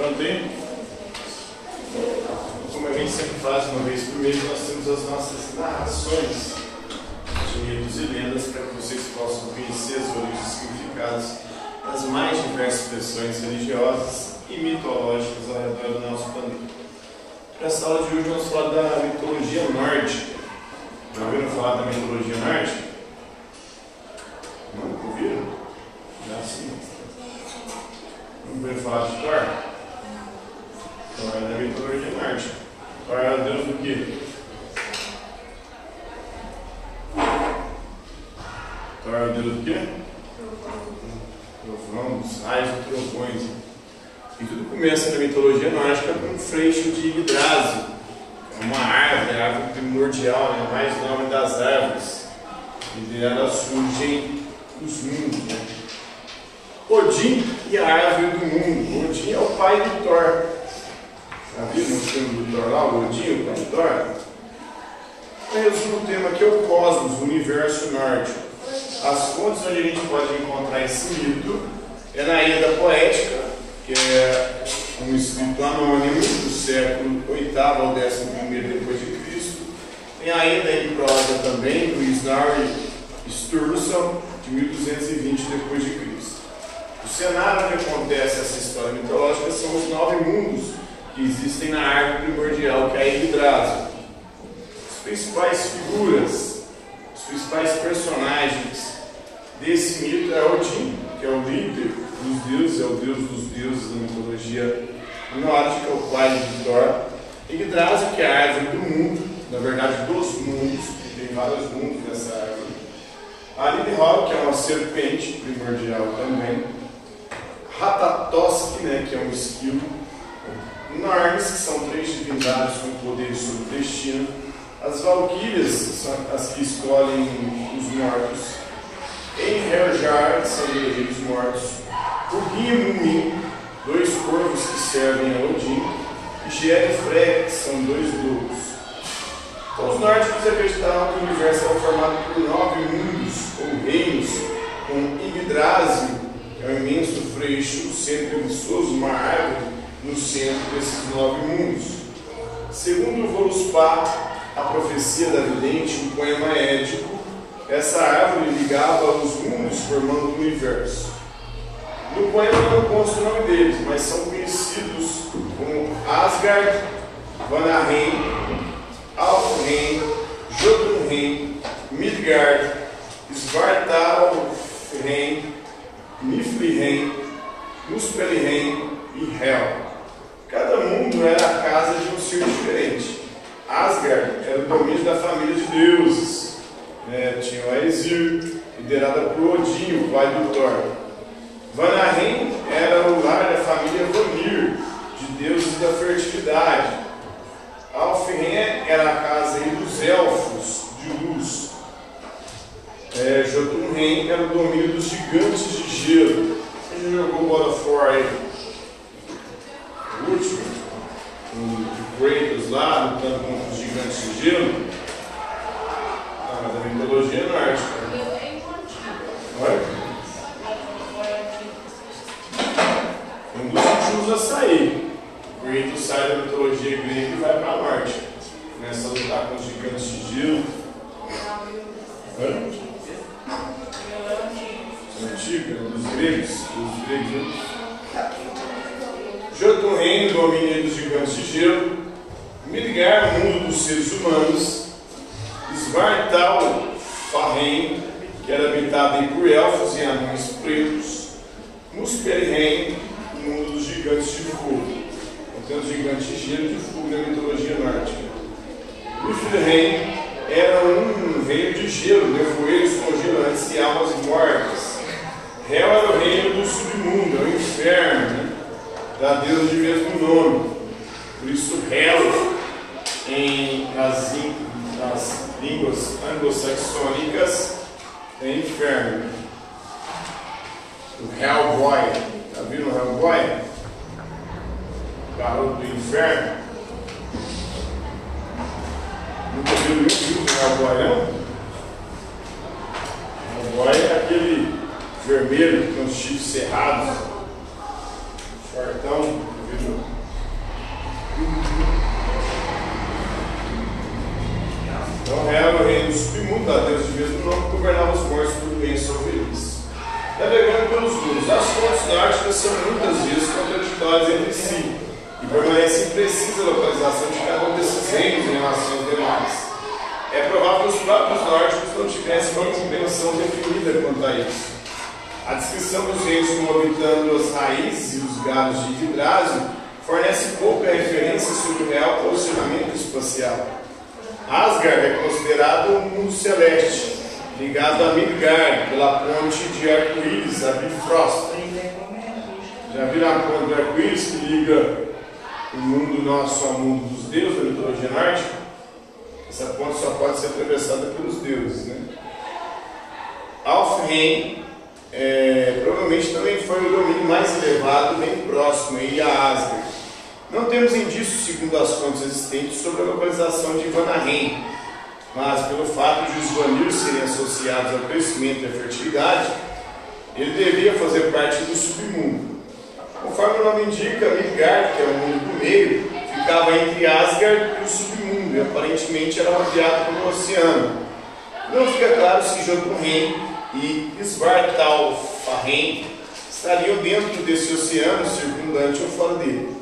Aí? Como a gente sempre faz uma vez por mês, nós temos as nossas narrações de mitos e lendas para que vocês possam conhecer as origens e significados das mais diversas expressões religiosas e mitológicas ao redor do nosso planeta. Para essa aula de hoje, vamos falar da mitologia nórdica. Já ouviram falar da mitologia nórdica? Não ouviram? Já sim. Não ouviram falar de Thor? É da mitologia nórdica. Thor é o deus do quê? Thor é o deus do quê? Trovão, raios e trovões. E tudo começa na mitologia nórdica com um freixo de Yggdrasil. É uma árvore, a árvore primordial, é a mais nobre das árvores. E dela surgem os mundos. Né? Odin e a árvore do mundo. Odin é o pai do Thor. Já viram o filme do Thor? O Odin, o pai do Thor? O tema aqui é o cosmos, o universo nórdico. As fontes onde a gente pode encontrar esse mito é na Ilha Poética, que é um escrito anônimo do século VIII ao XI depois de Cristo. Tem a Ilha em prosa também, do Snorri Sturluson, de 1220 depois de Cristo. O cenário onde acontece essa história mitológica são os nove mundos que existem na árvore primordial, que é a Yggdrasil. As principais figuras, os principais personagens desse mito é Odin, que é o líder dos deuses, é o deus dos deuses da mitologia nórdica, o pai de Thor. Yggdrasil, que é a árvore do mundo, na verdade dos mundos, tem vários mundos nessa árvore. A Lilihol, que é uma serpente primordial também. Ratatosk, né, que é um esquilo. Norns, que são três divindades com poderes sobre o destino. As Valquírias são as que escolhem os mortos. Enheljar, que são guerreiros mortos. O Guimumin, dois corvos que servem a Odin. E Gerefre, que são dois lobos. Então, os nórdicos acreditavam que o universo era formado por nove mundos, ou reinos, com Yggdrasil, que é um imenso freixo sempre viçoso, uma árvore, no centro desses nove mundos. Segundo Voluspa, a profecia da vidente, um poema édico, essa árvore ligava os mundos formando o universo. No poema não consta o nome deles, mas são conhecidos como Asgard, Vanaheim, Alfheim, Jotunheim, Midgard, Svartalfheim, Niflheim, Muspelheim e Hel. Cada mundo era a casa de um ser diferente. Asgard era o domínio da família de deuses. Né? Tinha o Aesir, liderada por Odin, o pai do Thor. Vanaheim era o lar da família Vanir, de deuses da fertilidade. Alfheim era a casa dos elfos de luz. É, Jotunheim era o domínio dos gigantes de gelo. Quem jogou God of War aí? O último, o de Kratos lá, lutando contra os gigantes de gelo. Ah, mas a mitologia nórdica. Olha. Um dos últimos a sair. O Kratos sai da mitologia grega e vai para a norte. Começa a lutar com os gigantes de gelo. Antiga, dos gregos, dos gregos, né? Jotunheim, domínio dos gigantes de gelo. Midgar, mundo dos seres humanos. Svartal, Farheim, que era habitado por elfos e anões pretos. Muspelheim, mundo dos gigantes de fogo. Então os gigantes de gelo de fogo na mitologia nórdica. Niflheim era um reino de gelo, nevoeiros congelantes e almas mortas. Hel era o reino do submundo, é o inferno, né? da deusa de mesmo nome. Por isso, Hel, em, nas, nas línguas anglo-saxônicas, é inferno. O Hellboy, já viram o Hellboy? Garoto do inferno no modelo Rio do Malboião, o Malboia é aquele vermelho com os chifres cerrados, fortão, vídeo. Então era o reino do submundo, da Deus de mesmo nome, governava os mortos por bem felizes. É Navegando pelos mundos, as fontes da arte são muitas vezes contraditórias entre si, e permanece imprecisa a localização de cada um desses reinos em relação é provável que os próprios nórdicos não tivessem uma compreensão definida quanto a isso. A descrição dos reinos como habitando as raízes e os galhos de Yggdrasil fornece pouca referência sobre o real posicionamento espacial. Asgard é considerado um mundo celeste, ligado a Midgard pela ponte de arco-íris, a Bifrost. Já viram a ponte do arco-íris que liga o mundo nosso ao mundo dos deuses da mitologia nórdica? Essa ponte só pode ser atravessada pelos deuses. Né? Alfheim é, provavelmente também foi o domínio mais elevado, bem próximo aí a Asgard. Não temos indícios, segundo as fontes existentes, sobre a localização de Vanaheim, mas pelo fato de os Vanir serem associados ao crescimento e à fertilidade, ele devia fazer parte do submundo. Conforme o nome indica, Midgard, que é o mundo do meio, ficava entre Asgard e o submundo, e aparentemente era rodeado pelo oceano. Não fica claro se Jotunheim e Svartalfheim estariam dentro desse oceano circundante ou fora dele.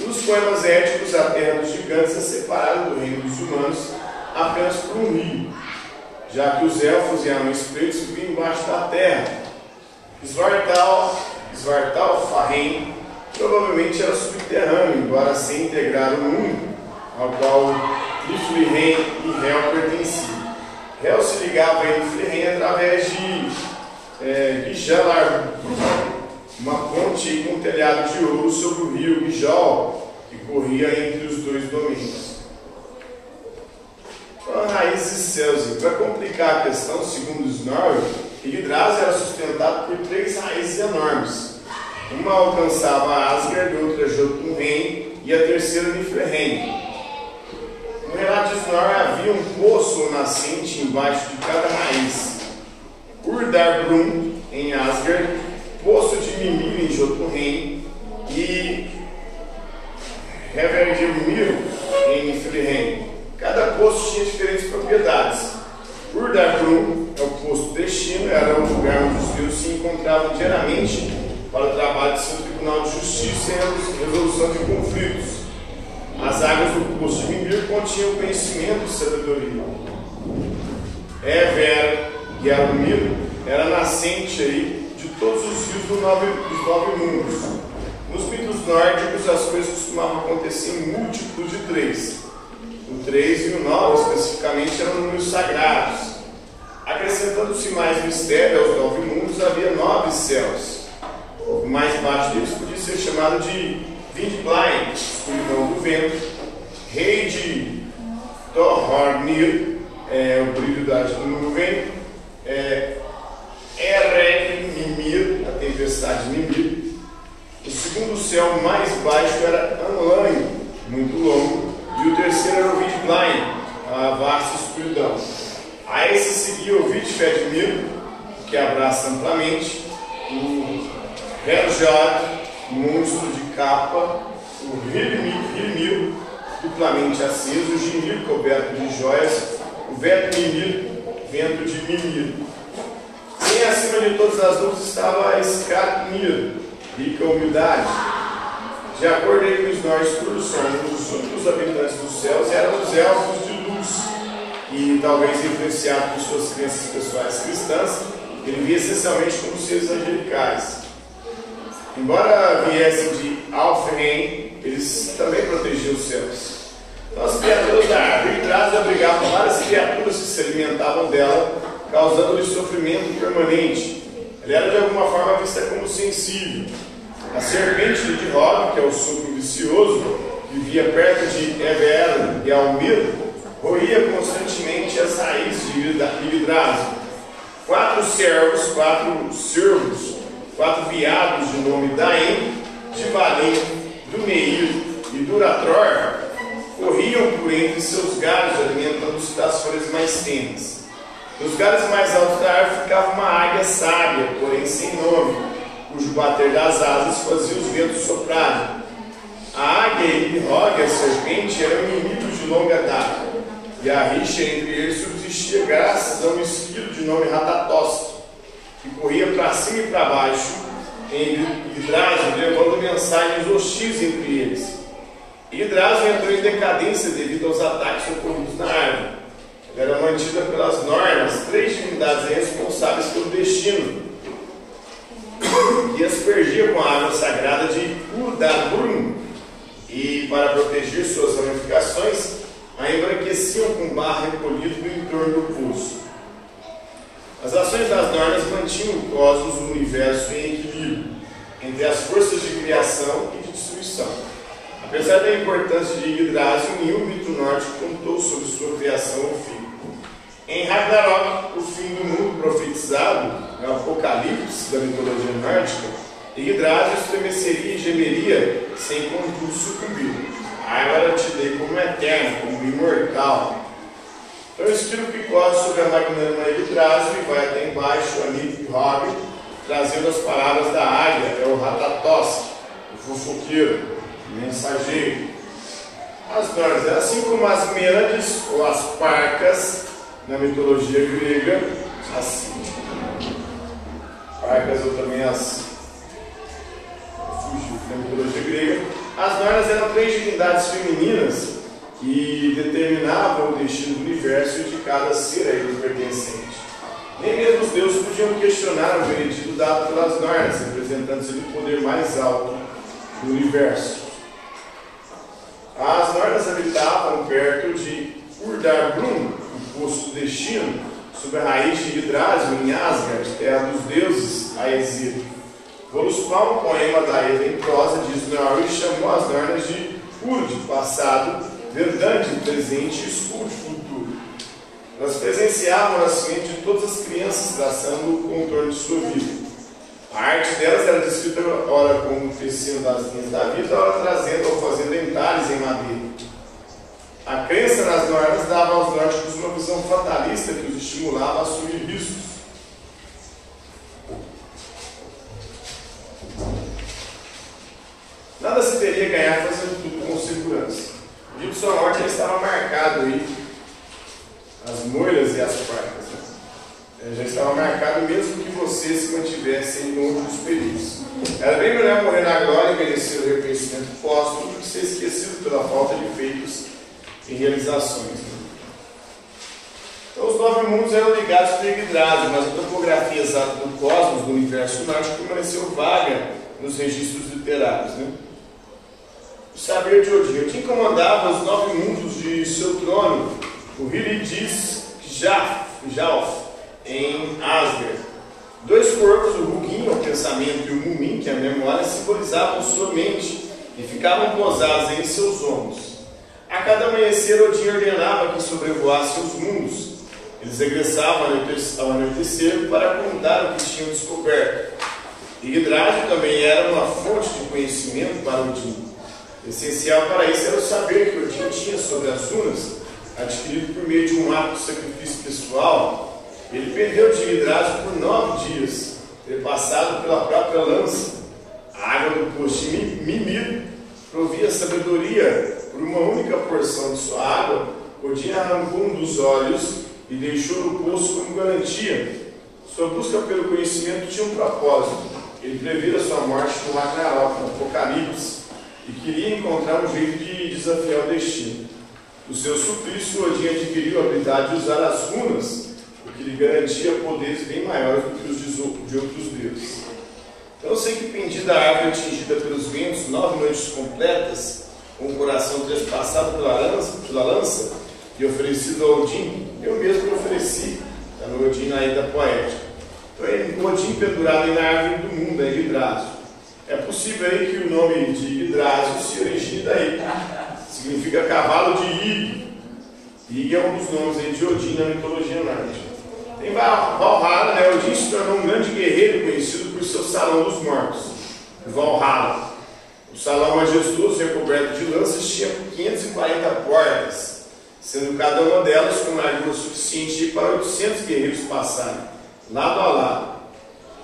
Nos poemas éticos, a terra dos gigantes é separada do reino dos humanos apenas por um rio, já que os elfos e anões pretos viviam embaixo da terra. Svartal, Svartalfheim provavelmente era subterrâneo, embora sem integrar o mundo ao qual Niflheim e Hel pertenciam. Hel se ligava a Niflheim através de é, uma ponte com um telhado de ouro sobre o rio Gijol, que corria entre os dois domínios. Então, raízes céus. Para complicar a questão, segundo nórdicos, Yggdrasil era sustentado por três raízes enormes. Uma alcançava Asgard, outra Jotunheim e a terceira Niflheim. No relato de Snorri havia um poço nascente embaixo de cada raiz. Urdarbrum, em Asgard, poço de Mimir em Jotunheim e Hevergirmir em Niflheim. Cada poço tinha diferentes propriedades. Urdarbrum é o posto destino, era o lugar onde os deuses se encontravam diariamente para o trabalho de seu tribunal de justiça e a resolução de conflitos. As águas do poço de Mimir continham conhecimento e sabedoria. Ever e Arumir era nascente aí de todos os rios do nove, dos nove mundos. Nos mitos nórdicos, as coisas costumavam acontecer em múltiplos de três. O três e o nove, especificamente, eram números sagrados. Acrescentando-se mais mistério aos nove mundos, havia nove céus. O mais baixo deles podia ser chamado de Vindblind, escuridão vento, rei de Thornir, é, o brilho da nuvem, é, Eren Mimir, a tempestade Mimir. O segundo céu mais baixo era Anlain, muito longo, e o terceiro era o Vindblind, a vasta escuridão. A esse seguia o Vidfedmir, que abraça amplamente, o Heljod, monstro de capa, o Hilmir, duplamente aceso, o Gimir, coberto de joias, o Veto Mimir, vento de Mimir. Bem acima de todas as luzes estava a Skatmir, rica humildade. De acordo com os nórdicos, os únicos habitantes dos céus eram os elfos de luz, e talvez influenciado por suas crenças pessoais cristãs, ele via essencialmente como seres angelicais. Embora viessem de Alfheim, eles também protegiam os céus. Então, as criaturas da árvore traz abrigavam várias criaturas que se alimentavam dela, causando-lhe sofrimento permanente. Ela era de alguma forma vista como sensível. A serpente de Rob, que é o suco vicioso, vivia perto de Ever e Almir, roía constantemente as raízes de Yggdrasil. Quatro servos, quatro servos, quatro viados de nome Daim, Divalim, Dumeir e Duratror corriam por entre seus galhos, alimentando-se das folhas mais tenras. Nos galhos mais altos da árvore ficava uma águia sábia, porém sem nome, cujo bater das asas fazia os ventos soprarem. A águia e Rogue, a serpente, eram inimigos de longa data, e a rixa entre eles subsistia graças a um esquilo de nome Ratatosk, que corria para cima e para baixo em Yggdrasil, levando mensagens hostis entre eles. Yggdrasil entrou em decadência devido aos ataques ocorridos na árvore. Ela era mantida pelas Nornas, três divindades responsáveis pelo destino, e aspergia com a água sagrada de Urdabrun, e para proteger suas ramificações, a embranqueciam com barro recolhido no entorno do pulso. As ações das normas mantinham o cosmos, o universo em equilíbrio, entre as forças de criação e de destruição. Apesar da importância de Yggdrasil, nenhum mito nórdico contou sobre sua criação ou fim. Em Ragnarok, o fim do mundo profetizado, o Apocalipse da mitologia nórdica, Yggdrasil estremeceria e gemeria sem contudo sucumbir. Agora te dei como eterno, como imortal. Então o picota sobre a magnânima Yggdrasil e vai até embaixo, ali e Rob, trazendo as palavras da águia, é o Ratatosk, o fofoqueiro, o mensageiro. As normas, assim como as meandes ou as parcas na mitologia grega, as parcas ou também as na mitologia grega, as normas eram três divindades femininas que determinavam o destino do universo e de cada ser a ele pertencente. Nem mesmo os deuses podiam questionar o veredito dado pelas normas, representando o poder mais alto do universo. As normas habitavam perto de Urdarbrun, o posto do destino, sob a raiz de Yggdrasil, em Asgard, terra dos deuses, a exílio. Voluspa, um poema da Eva em prosa, diz Norwich, chamou as normas de Urd, passado, verdade, presente e escuro, Elas presenciavam o nascimento de todas as crianças, traçando o contorno de sua vida. A arte delas era descrita, ora como tecido das linhas da vida, ora trazendo ou fazendo entalhes em madeira. A crença nas normas dava aos nórdicos uma visão fatalista que os estimulava a assumir riscos. Nada se teria a ganhar fazendo tudo com segurança. O sua morte estava marcado aí, as moiras e as. Né? É, já estava marcado mesmo que você se mantivesse em outros períodos. Era bem melhor morrer na glória e merecer o reconhecimento póstumo do que ser esquecido pela falta de feitos e realizações. Então, os nove mundos eram ligados por Yggdrasil, mas a topografia exata do cosmos, do universo nórdico, permaneceu vaga nos registros literários. Né? o saber de Odin. Odin comandava os nove mundos de seu trono, o Hiridis Jalf, em Asgard. Dois corpos, o Hugin, o pensamento, e o Mumin, que é a memória, simbolizavam sua mente e ficavam posados em seus ombros. A cada amanhecer, Odin ordenava que sobrevoasse os mundos. Eles regressavam ao anoitecer para contar o que tinham descoberto. Yggdrasil também era uma fonte de conhecimento para Odin. Essencial para isso era o saber que Odin tinha sobre as runas, adquirido por meio de um ato de sacrifício pessoal. Ele perdeu de Yggdrasil por nove dias, passado pela própria lança. A água do poço de Mimir provia sabedoria por uma única porção de sua água. Odin arrancou um dos olhos e deixou no poço como garantia. Sua busca pelo conhecimento tinha um propósito. Ele previra sua morte no Ragnarok, no Apocalipse e queria encontrar um jeito de desafiar o destino. Do seu suplício, Odin adquiriu a habilidade de usar as runas, o que lhe garantia poderes bem maiores do que os de outros deuses. Então eu sei que pendida a árvore atingida pelos ventos, nove noites completas, com o coração trespassado pela lança, pela lança e oferecido a Odin, eu mesmo me ofereci, no Odin na Ida Poética. Então, Odin pendurado na árvore do mundo, é Yggdrasil. É possível aí que o nome de Hidrásio se origine daí. Significa cavalo de Ig. Ig é um dos nomes aí de Odin na mitologia nórdica. Tem Valhalla, né? Odin se tornou um grande guerreiro conhecido por seu salão dos mortos. Valhalla. O salão majestoso recoberto de lanças tinha 540 portas, sendo cada uma delas com largura suficiente para 800 guerreiros passarem, lado a lado.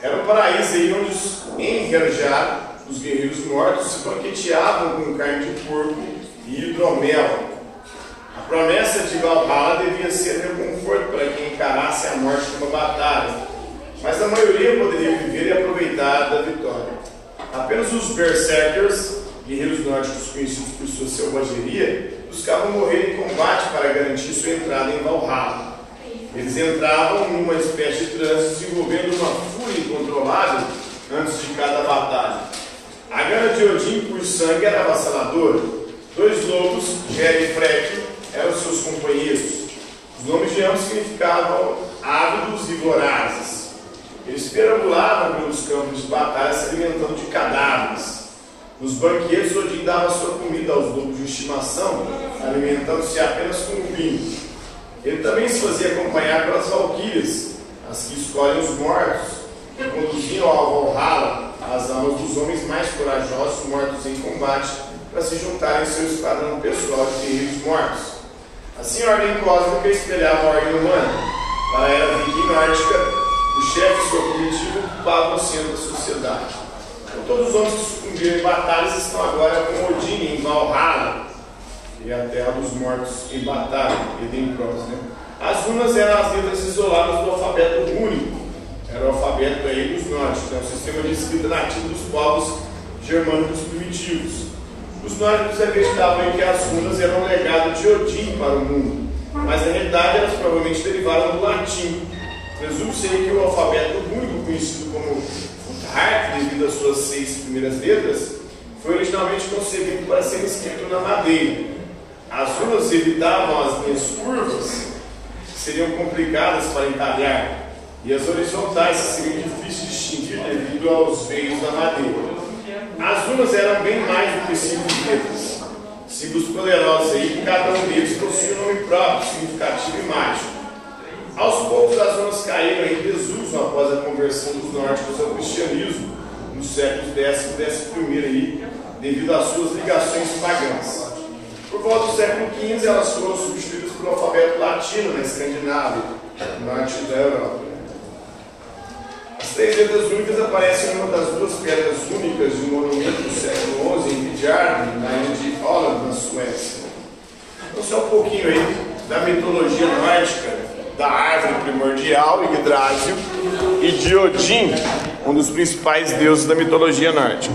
Era um paraíso aí onde os enrejados, os guerreiros mortos, se banqueteavam com carne de porco e hidromel. A promessa de Valhalla devia ser reconforto para quem encarasse a morte numa batalha. mas a maioria poderia viver e aproveitar da vitória. Apenas os Berserkers, guerreiros nórdicos conhecidos por sua selvageria, buscavam morrer em combate para garantir sua entrada em Valhalla. Eles entravam numa espécie de trânsito, desenvolvendo uma fúria incontrolável antes de cada batalha. A gana de Odin por sangue era avassaladora. Dois lobos, Gera e Frek, eram seus companheiros. Os nomes de ambos significavam ávidos e vorazes. Eles perambulavam pelos campos de batalha se alimentando de cadáveres. Nos banquetes, Odin dava sua comida aos lobos de estimação, alimentando-se apenas com vinho. Ele também se fazia acompanhar pelas valquírias, as que escolhem os mortos, que conduziam ao Valhalla as almas dos homens mais corajosos mortos em combate para se juntarem ao seu esquadrão pessoal de guerreiros mortos. Assim, a ordem cósmica espelhava a ordem humana. Para a era viking nórdica, o chefe e sua comitiva ocupavam o centro da sociedade. Então, todos os homens que sucumbiram em batalhas estão agora com Odin em Valhalla, é a terra dos mortos em batalha, Eden Cross. Né? As runas eram as letras isoladas do alfabeto único, era o alfabeto aí dos nórdicos, é um sistema de escrita nativo dos povos germânicos primitivos. Os nórdicos acreditavam em que as runas eram um legado de Odin para o mundo, mas na realidade elas provavelmente derivaram do latim. Presume-se que o alfabeto único, conhecido como Futhark, devido às suas seis primeiras letras, foi originalmente concebido para ser escrito na madeira. As runas evitavam as linhas curvas, que seriam complicadas para entalhar, e as horizontais seriam difíceis de distinguir devido aos veios da madeira. As runas eram bem mais do que simples letras. Símbolos poderosos aí, cada um deles possuía um nome próprio, significativo e mágico. Aos poucos as runas caíram em desuso após a conversão dos nórdicos ao cristianismo, nos séculos X e XI aí, devido às suas ligações pagãs. Por volta do século XV, elas foram substituídas pelo alfabeto latino na Escandinávia, norte da Europa. As três letras únicas aparecem em uma das duas pedras únicas de um monumento do século XI em Vidjarden, na ilha de Holland, na Suécia. Então, só um pouquinho aí da mitologia nórdica, da árvore primordial, Yggdrasil, e de Odin, um dos principais deuses da mitologia nórdica.